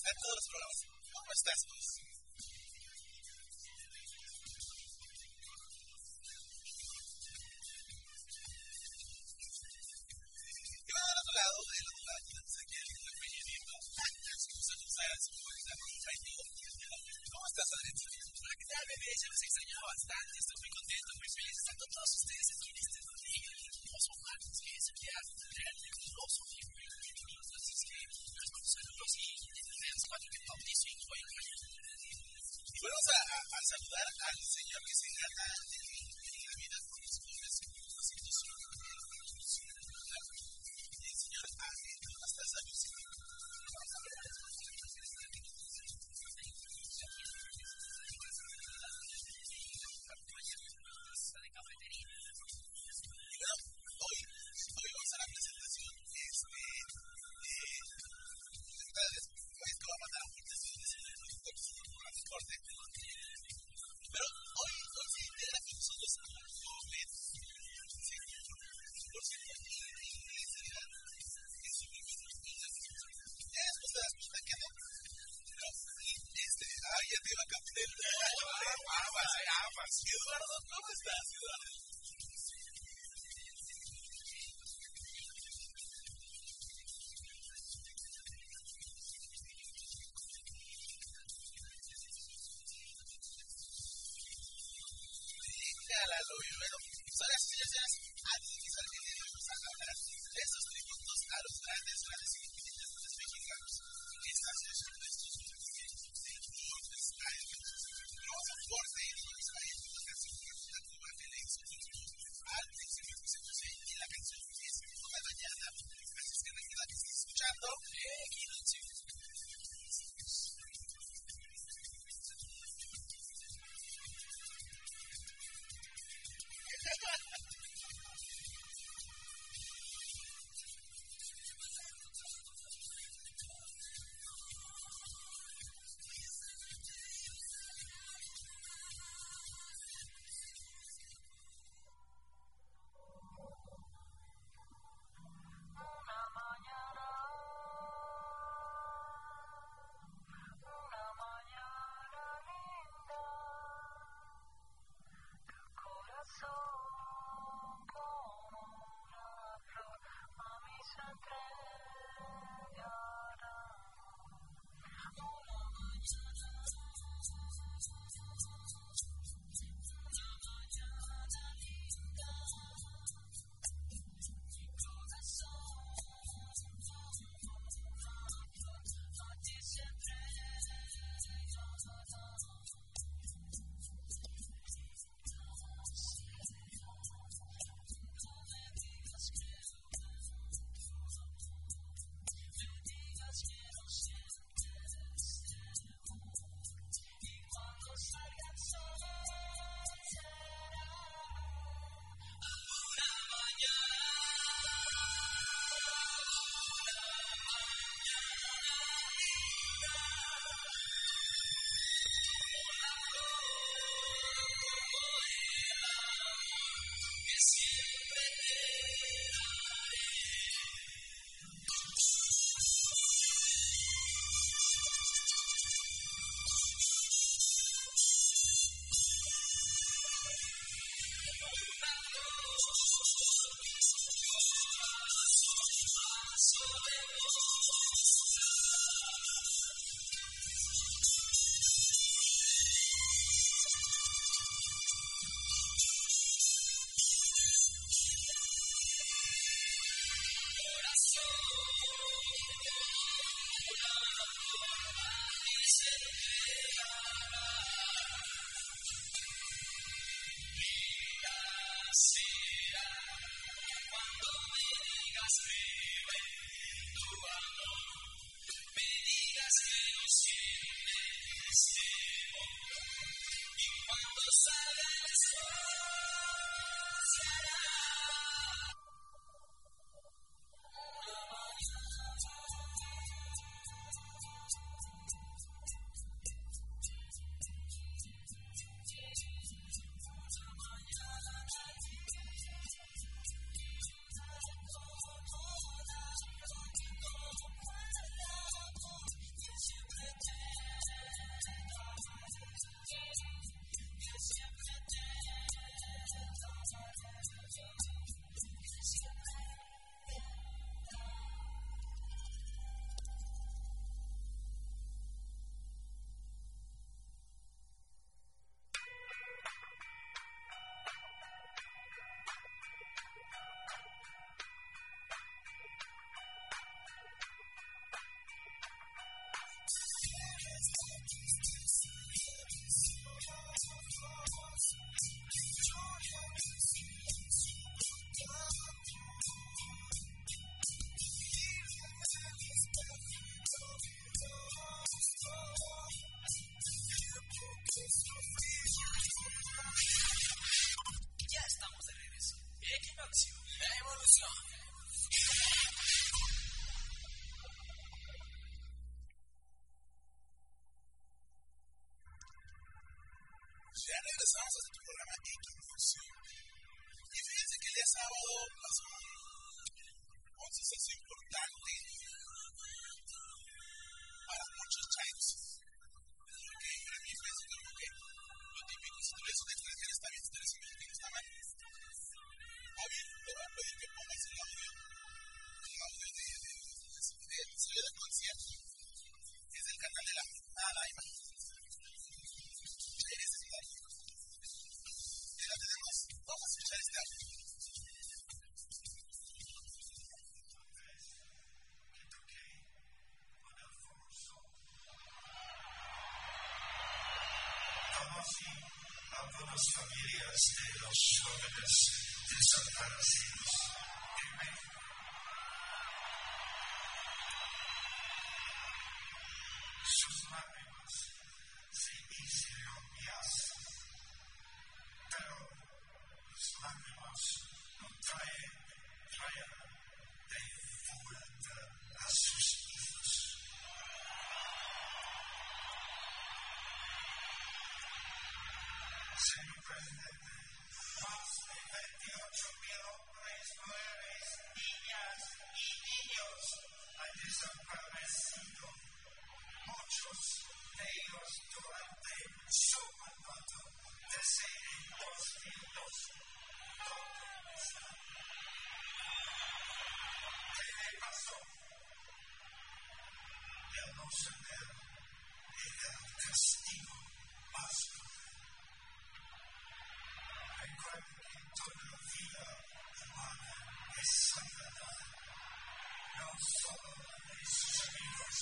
Está en todos los programas. ¿Cómo estás? algunas familias de los jóvenes eh, de Santa Lucía en México. conceder el castigo más Recuerden que toda la vida humana es sagrada, no solo a los amigos,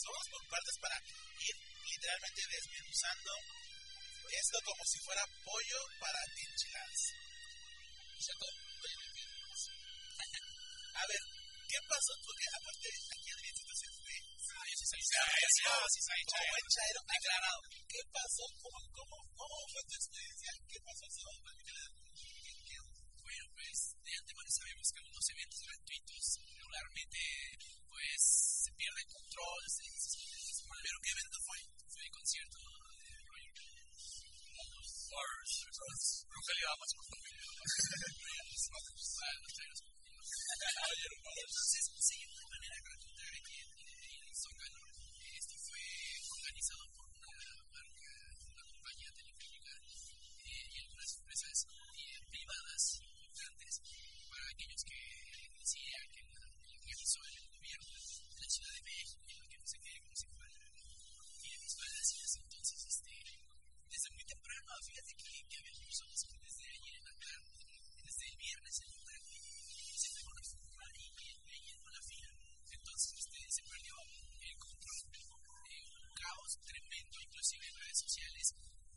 partes, vámonos por partes para ir literalmente desmenuzando esto como si fuera pollo para enchiladas. A ver, ¿qué pasó? Porque aparte aquí Adriancito se sí, Como chairo, aclarado. ¿Qué pasó? ¿Cómo, cómo, cómo fue tu experiencia? ¿Qué pasó. Bueno, pues de antemano sabemos que unos eventos gratuitos regularmente pues pierde el control, se, se, ¿Pero qué evento fue? fue el concierto de Roger Rogelio Amas, por Entonces se de manera gratuita aquí en Zócalo.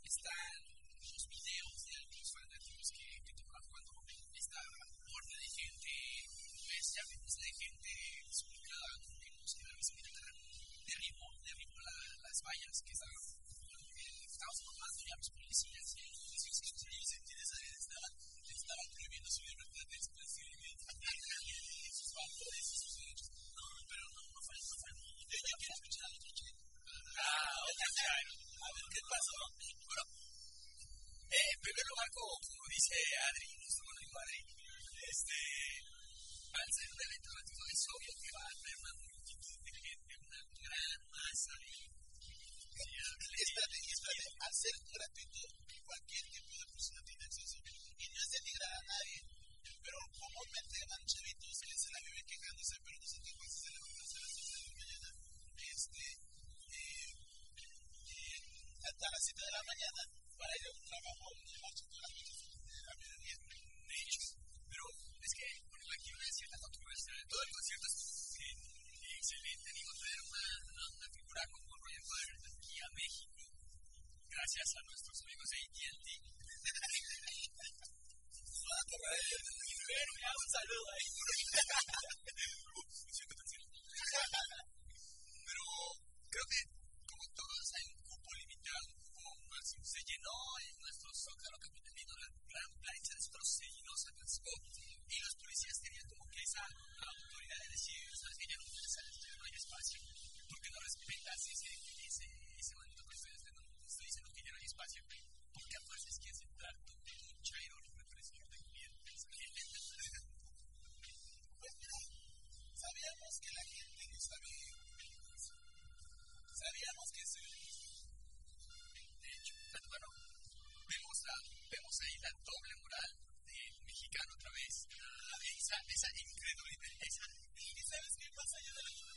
Están los videos de algunos fanáticos que, que tomaron cuando esta horda de gente, pues ya de gente desubicada, vimos que la bicicleta derribó, derribó la, las vallas que estaban, eh, estaban formando ya los policías. Y, ellos estaban, estaban prohibiendo su libertad de expresión y sus valores y sus derechos. no, pero no, no fue, no fue. Yo ya quiero escuchar chico. Ah, otra. A ¿qué pasó? Bueno, eh, en primer lugar, como, como dice Adri, nuestro amigo Adri, este, al un evento gratuito es obvio que va a haber una multitud de gente, una gran masa y Espérate, espérate. Al ser gratuito, cualquier tipo de persona tiene acceso. Y no es denigrar a nadie. Pero comúnmente van chavitos que se la viven quejándose, pero no se hasta las 7 de la mañana para ir a un trabajo de marcha todas las noches de la mediodía. de hecho, pero es que, bueno, aquí una cierta controversia de todo el concierto es eh, excelente, digo, traer una, una, figura como Roger Waters aquí a México, gracias a nuestros amigos de AT&T. Pero, un saludo ahí. espacio. Porque a fuerzas quieres entrar tú, un chairo representante de gobierno. Pues mira, sabíamos que la gente no sabía. Sabíamos que se De hecho, bueno, vemos, la, vemos ahí la doble moral del mexicano otra vez. Ah, esa, esa incredulidad, esa ¿Y sabes qué pasa allá de la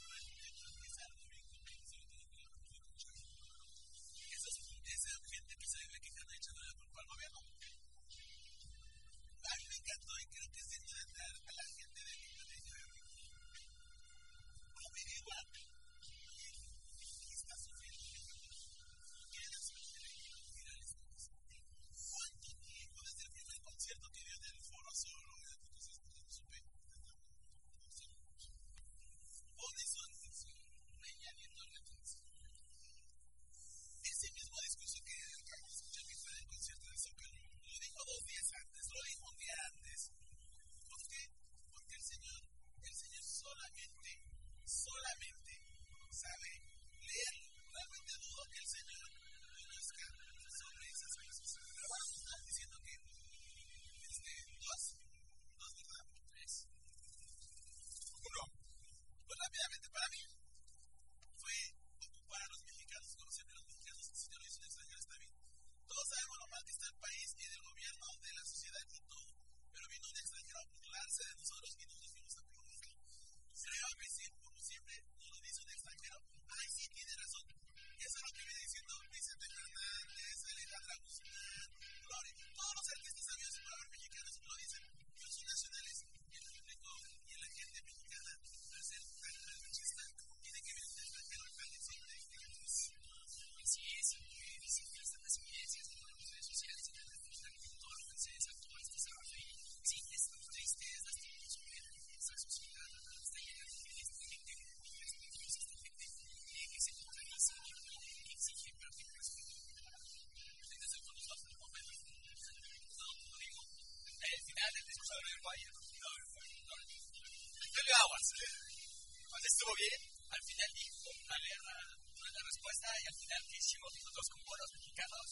final del discurso de Valle. No, no, Antonio Aguas, eh, cuando estuvo bien, al final dijo, a ver, la respuesta y al final que hicimos nosotros con buenos mexicanos,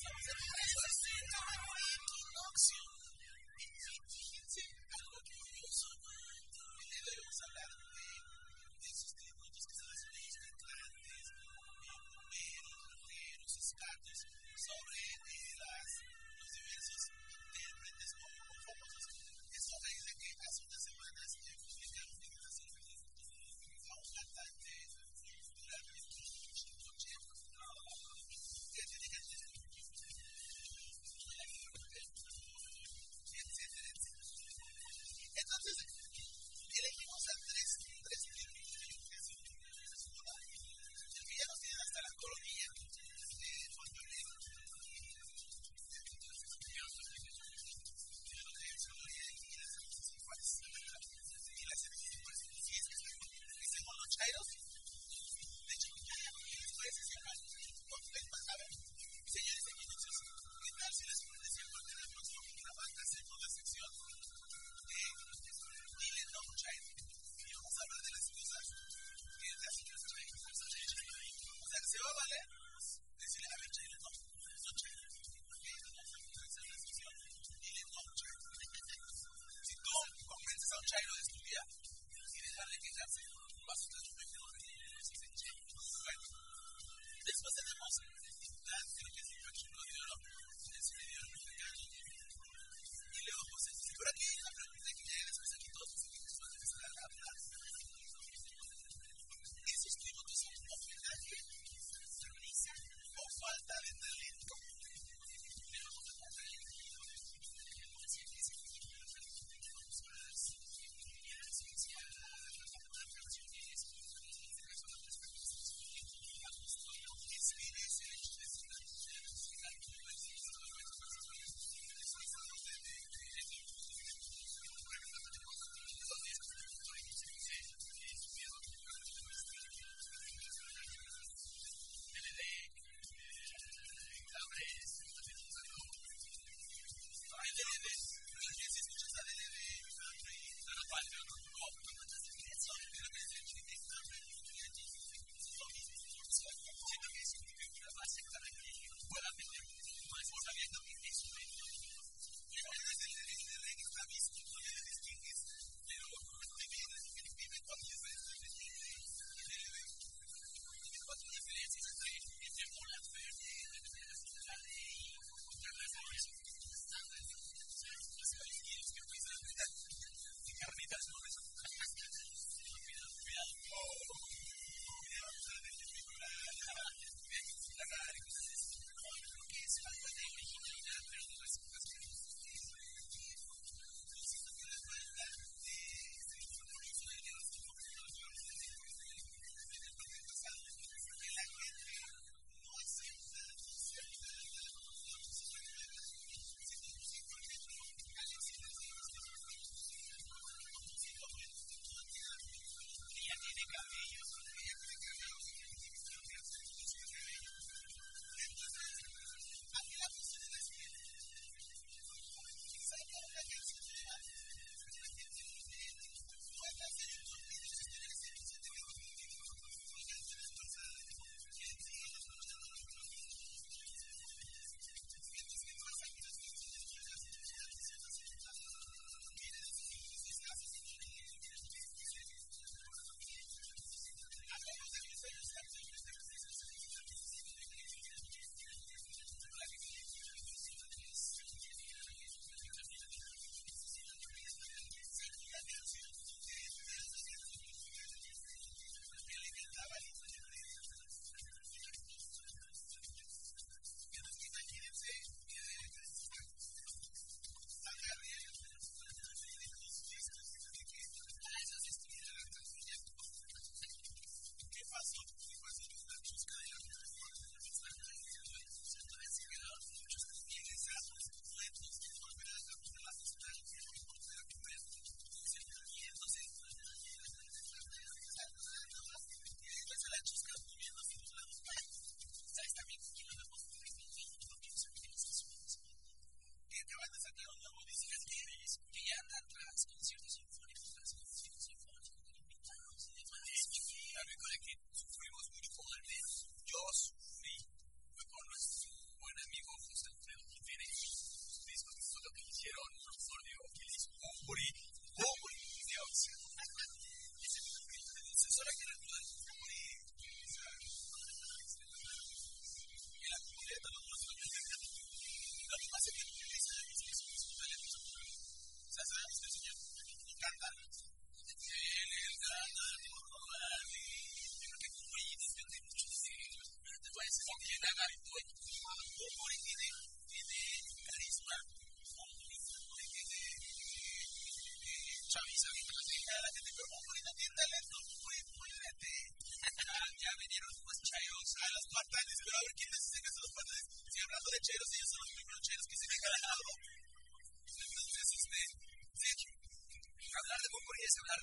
Jesus.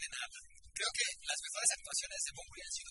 Creo que las mejores actuaciones de Pombo han sido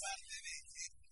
parte de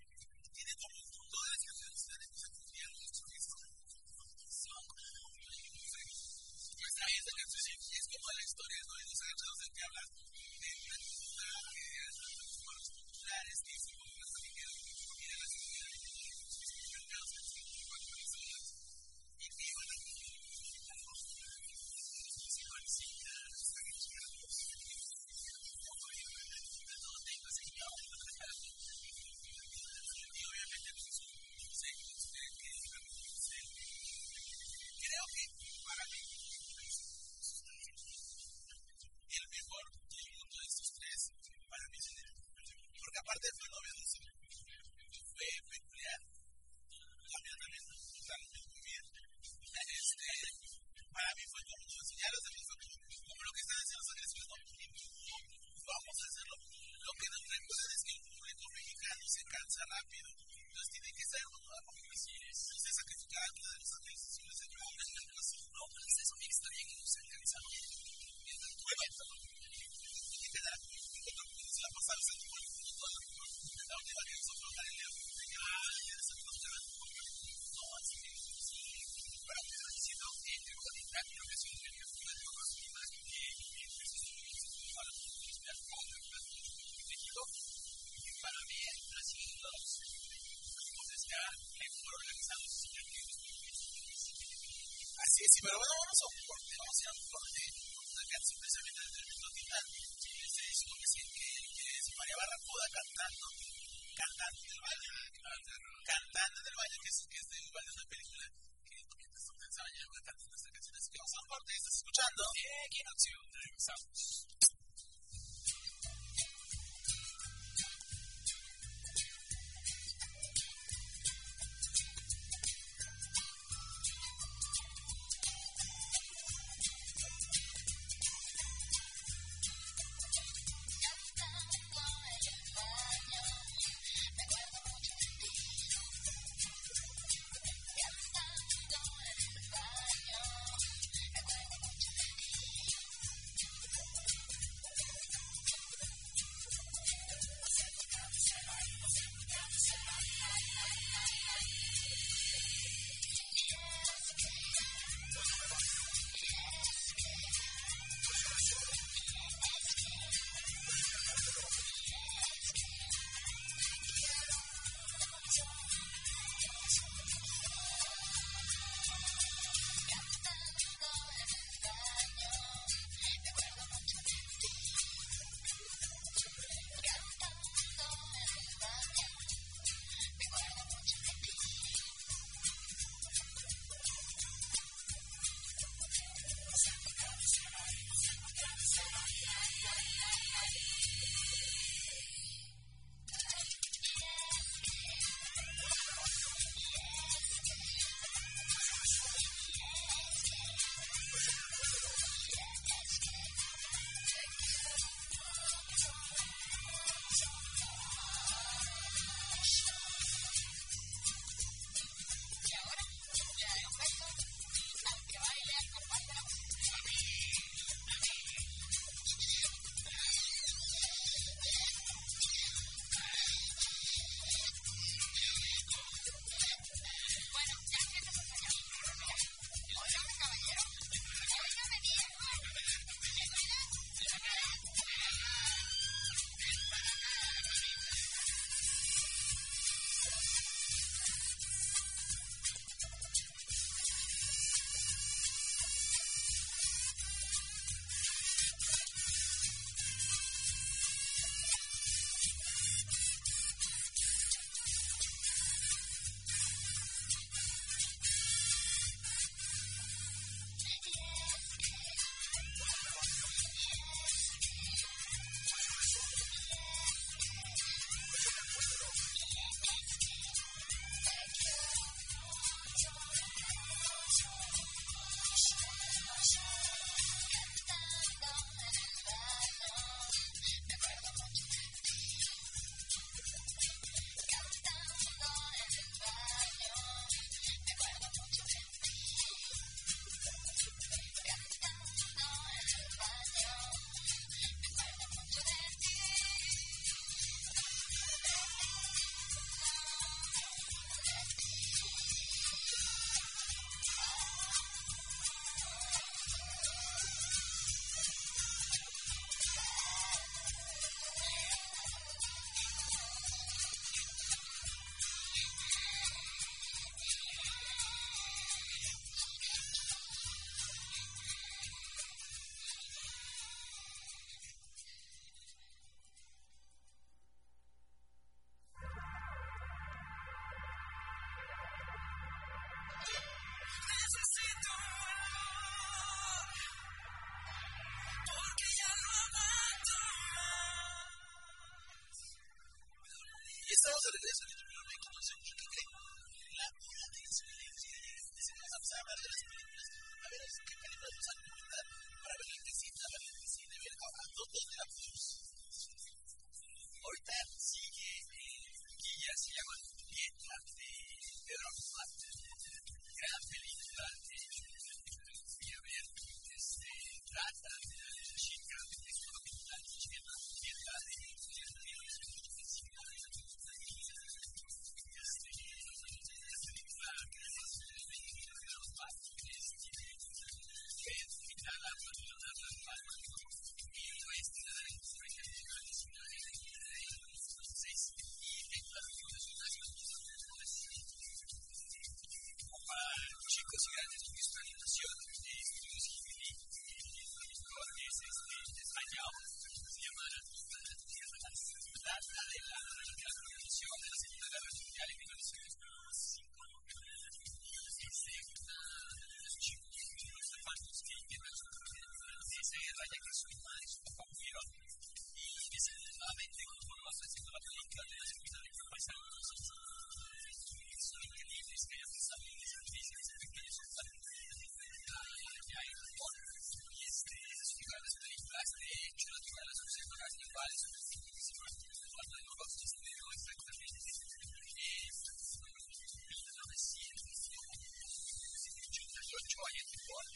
escuchando. Eh, Keynote that it is, and you know, make conversation. La pura experiencia es, es, es, es, What?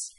un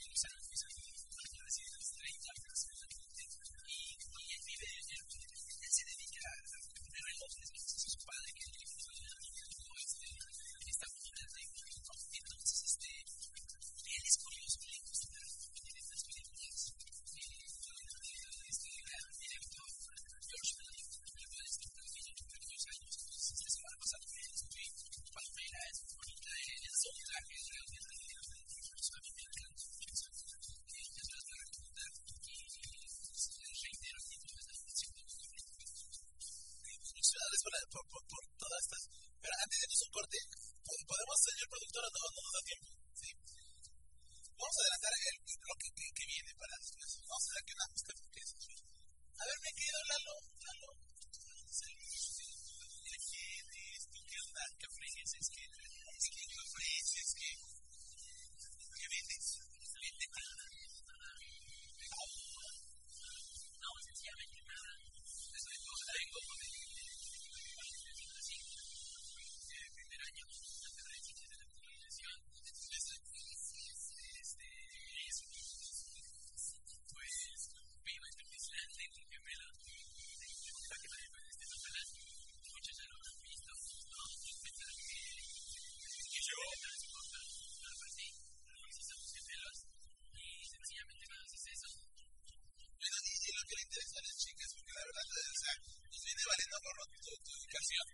ubicación.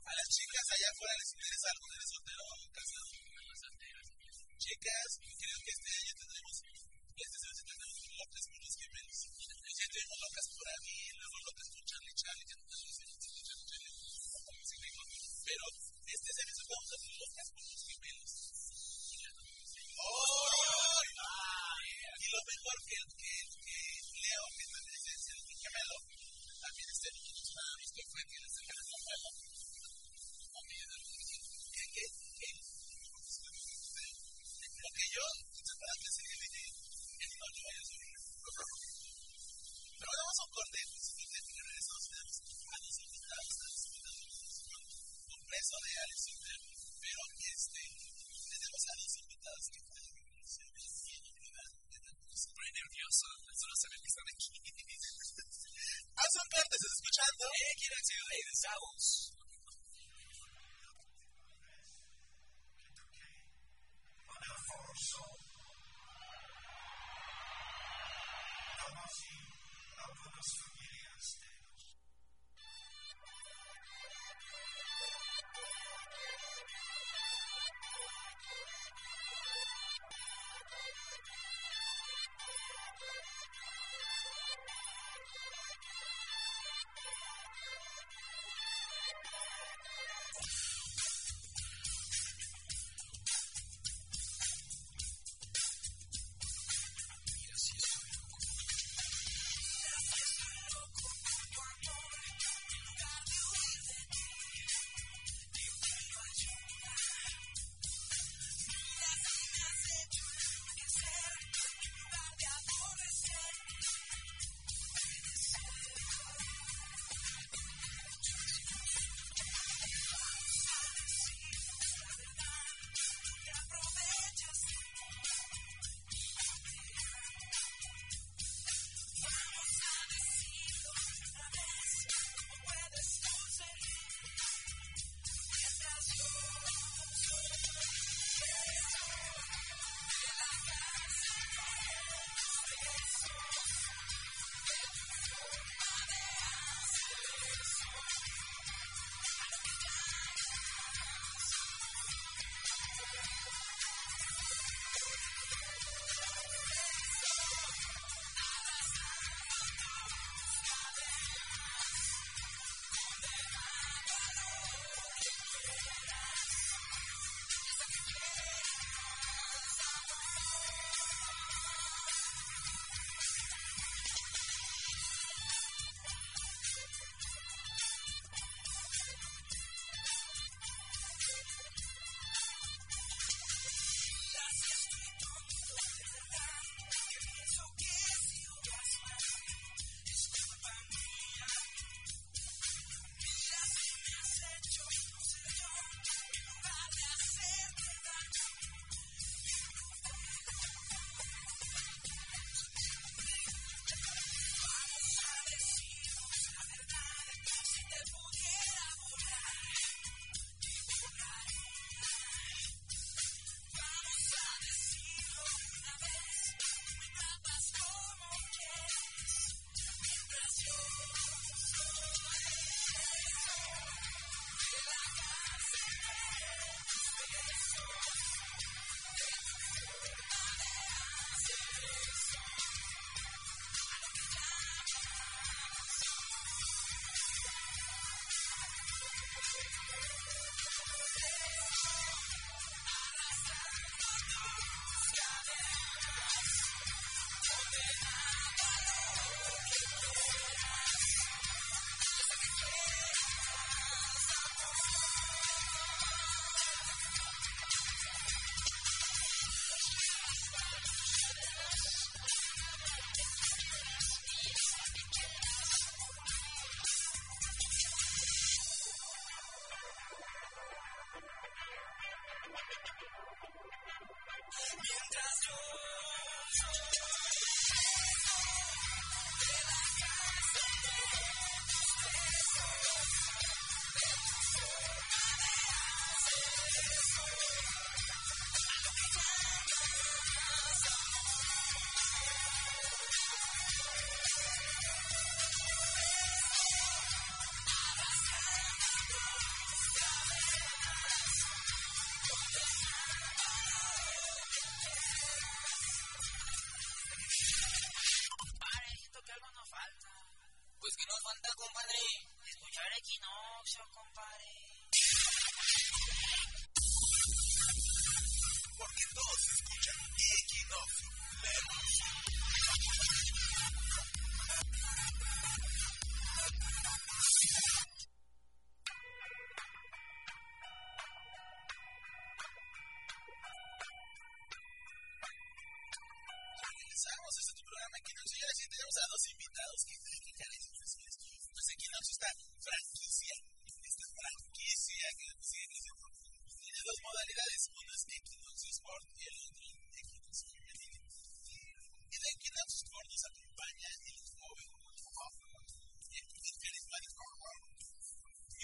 A las chicas allá afuera les interesa algo de soltero o casado. Chicas, creo que este año tendremos, este semestre tendremos locas con los gemelos. Ya tuvimos locas por ahí, luego locas con Charlie Charlie, que no tenemos dijo. Pero este semestre vamos a hacer locas con los gemelos. ¡Oh! Y lo mejor que Bueno, vamos a un corte. Después de a los invitados, a los Alex pero este, tenemos a invitados que. Estoy nervioso, solo saber que están aquí. Haz un corte, ¿estás escuchando? Eh, quiero hey, de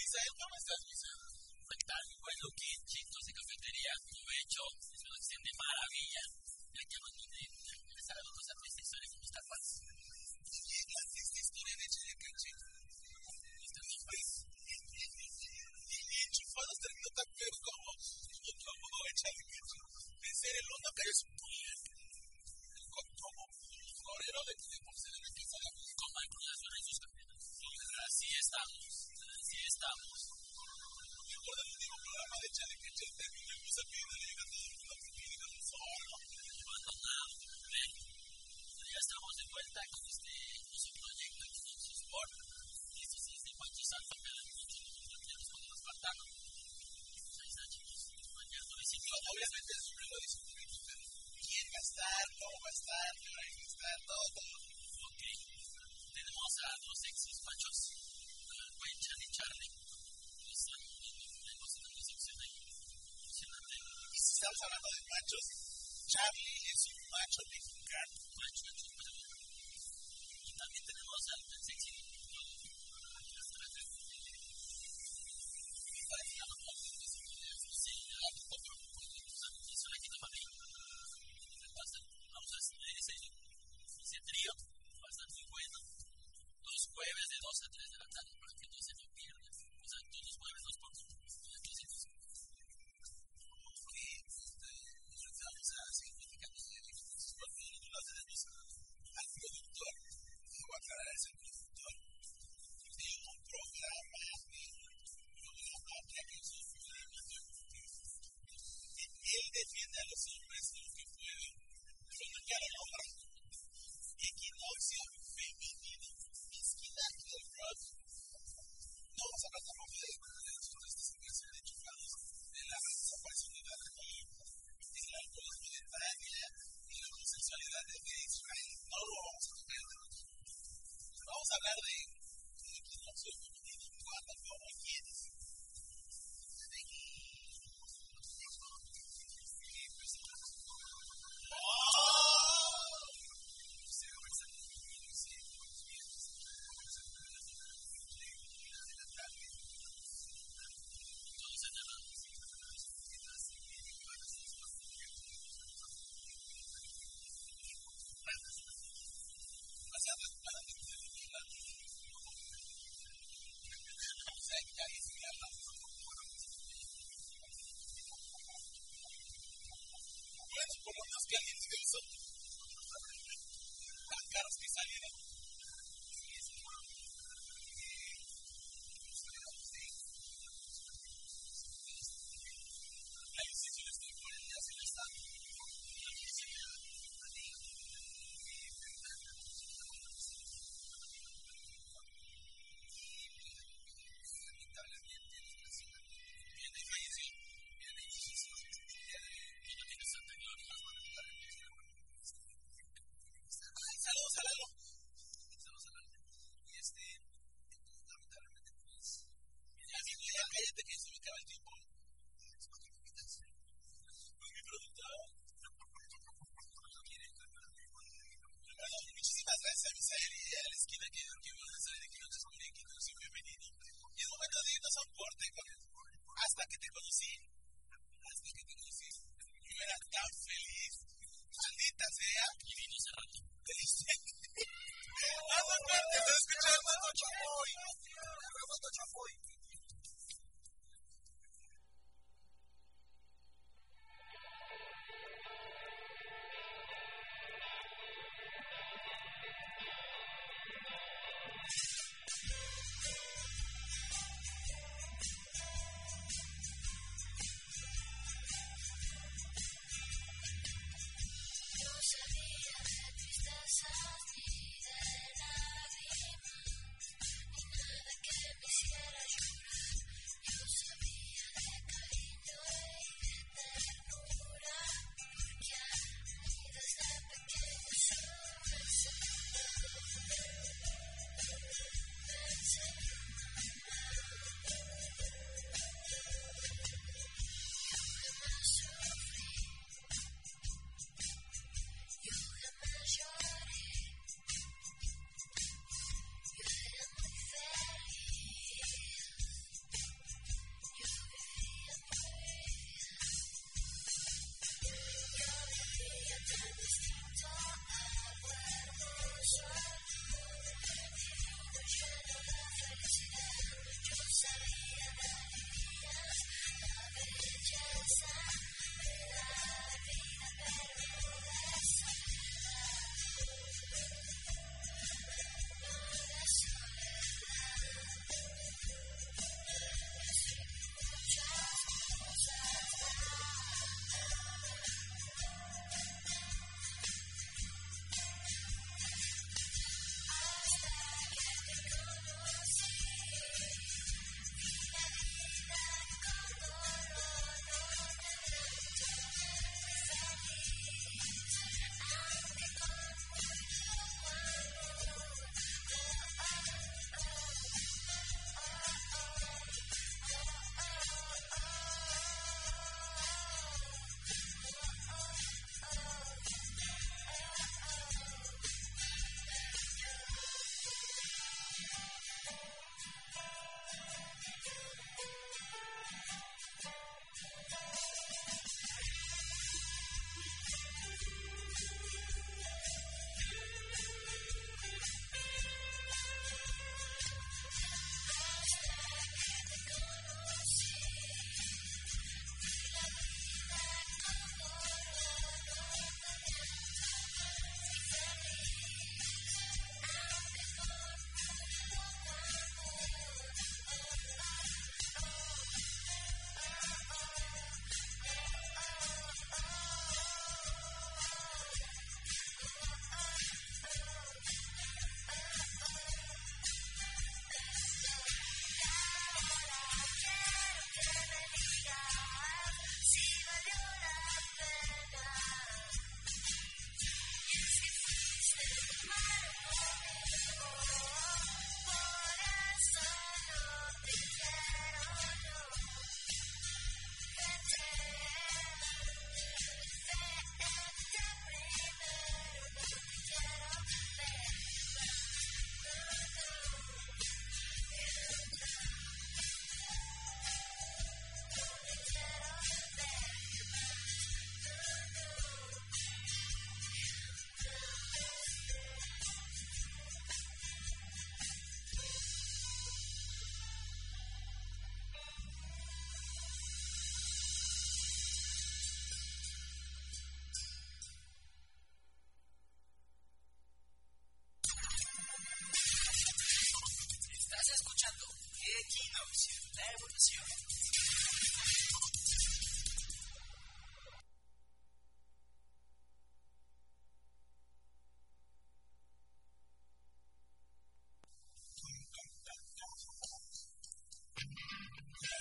Isaiah Thomas says, he says, están, están todos. Ok. Tenemos a los sexys machos, Wenchan y Charlie. Pues, están tenemos una sección ahí. Y si estamos hablando de machos, Charlie es un macho de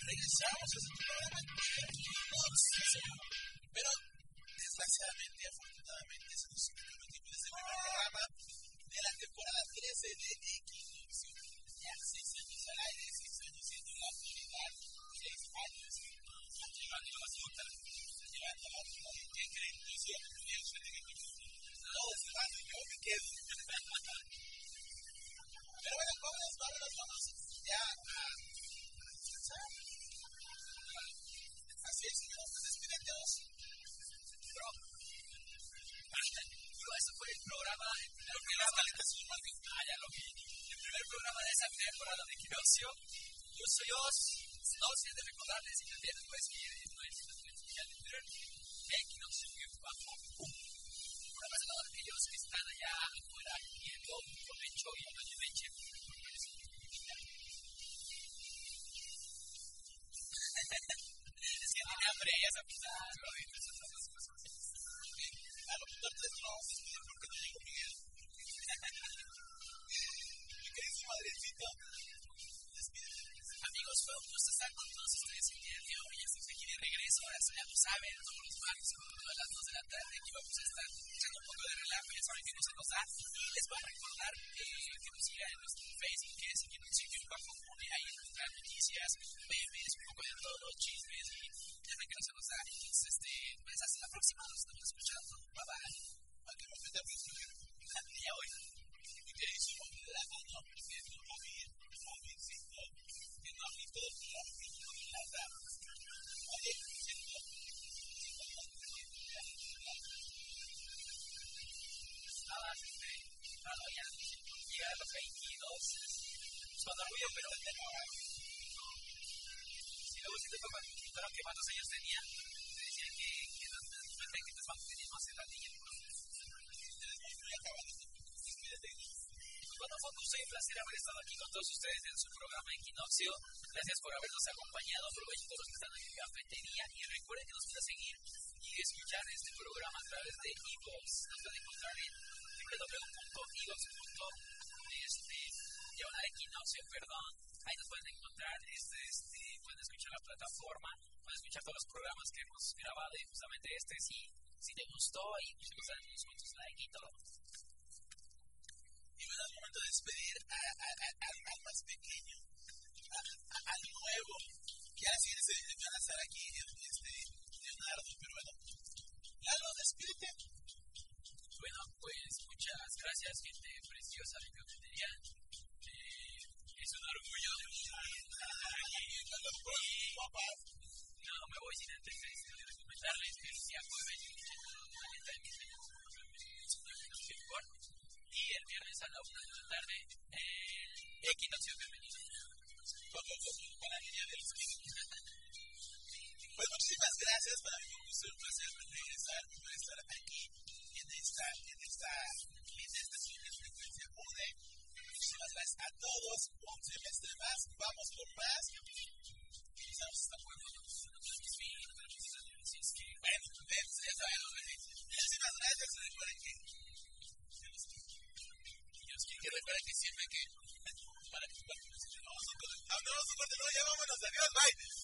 Regresamos a este programa pero desgraciadamente afortunadamente se nos el tiempo desde el primer programa de la temporada 13 de de. Yo soy Oz. No sé de recordarles y también puedes seguir en nuestra red social de Twitter. Equinoccio bajo. Una más de aquellos que están allá afuera viendo provecho y no leche. Es que tiene hambre, ya sabes. Gusto estar con todos ustedes el día de hoy. Estamos aquí de regreso. Ahora ya lo saben, todos los martes a las 2 de la tarde. Aquí vamos a estar echando un poco de relajo. Ya saben que no se nos da. Y les voy a recordar eh, que nos sigan en nuestro Facebook, que es en un sitio bajo Mune. Ahí encontrar noticias, memes, un poco de todo, chismes. Y ya saben que no se nos da. Entonces, este, pues hasta la próxima. Nos estamos escuchando. Bye bye. ¿A qué me mete a principio? Ya hoy. Mi queridísimo Lázaro, que es un Javier, Javiercito, que no ha visto la opinión de Lázaro. Oye, siento, Estabas, este, estaba ya. Llegar a los 22. Es cuando orgullo, pero vete ahora. Si luego si te fue cuando preguntaron que cuántos años tenía, te decían que, que los perfectos cuántos tenías más edad y Bueno, fue un gusto y un placer haber estado aquí con todos ustedes en su programa Equinoccio. Gracias por habernos acompañado. Aprovechen todos los que están en mi cafetería y recuerden que nos pueden seguir y escuchar este programa a través de iVoox. Nos pueden encontrar en www.ivox.este, diagonal equinoccio, perdón. Ahí nos pueden encontrar, este, este, pueden escuchar la plataforma, pueden escuchar todos los programas que hemos grabado y justamente este, si, si te gustó y pues, nos dan unos cuantos like y todo. Y da el momento de despedir a, a, a, al, más pequeño, al nuevo, que se van a estar aquí, este, Leonardo, pero bueno. Lalo, despídete. Bueno, pues muchas gracias, gente preciosa de cafetería. Eh, es un orgullo. Papás. No, me voy sin antes de recomendarles que el día jueves la de mis años y el viernes a la una de la tarde el equinoccio femenino. Con la niña del Pues muchísimas gracias, para mí fue un placer regresar, poder estar aquí en esta, en esta, en esta frecuencia UNE. Muchísimas gracias a todos, un semestre más, vamos por más. Estamos hasta. Bueno, ya saben lo que dice. Muchísimas gracias recuerden que recuerden que siempre que para que no, ya vámonos, bye.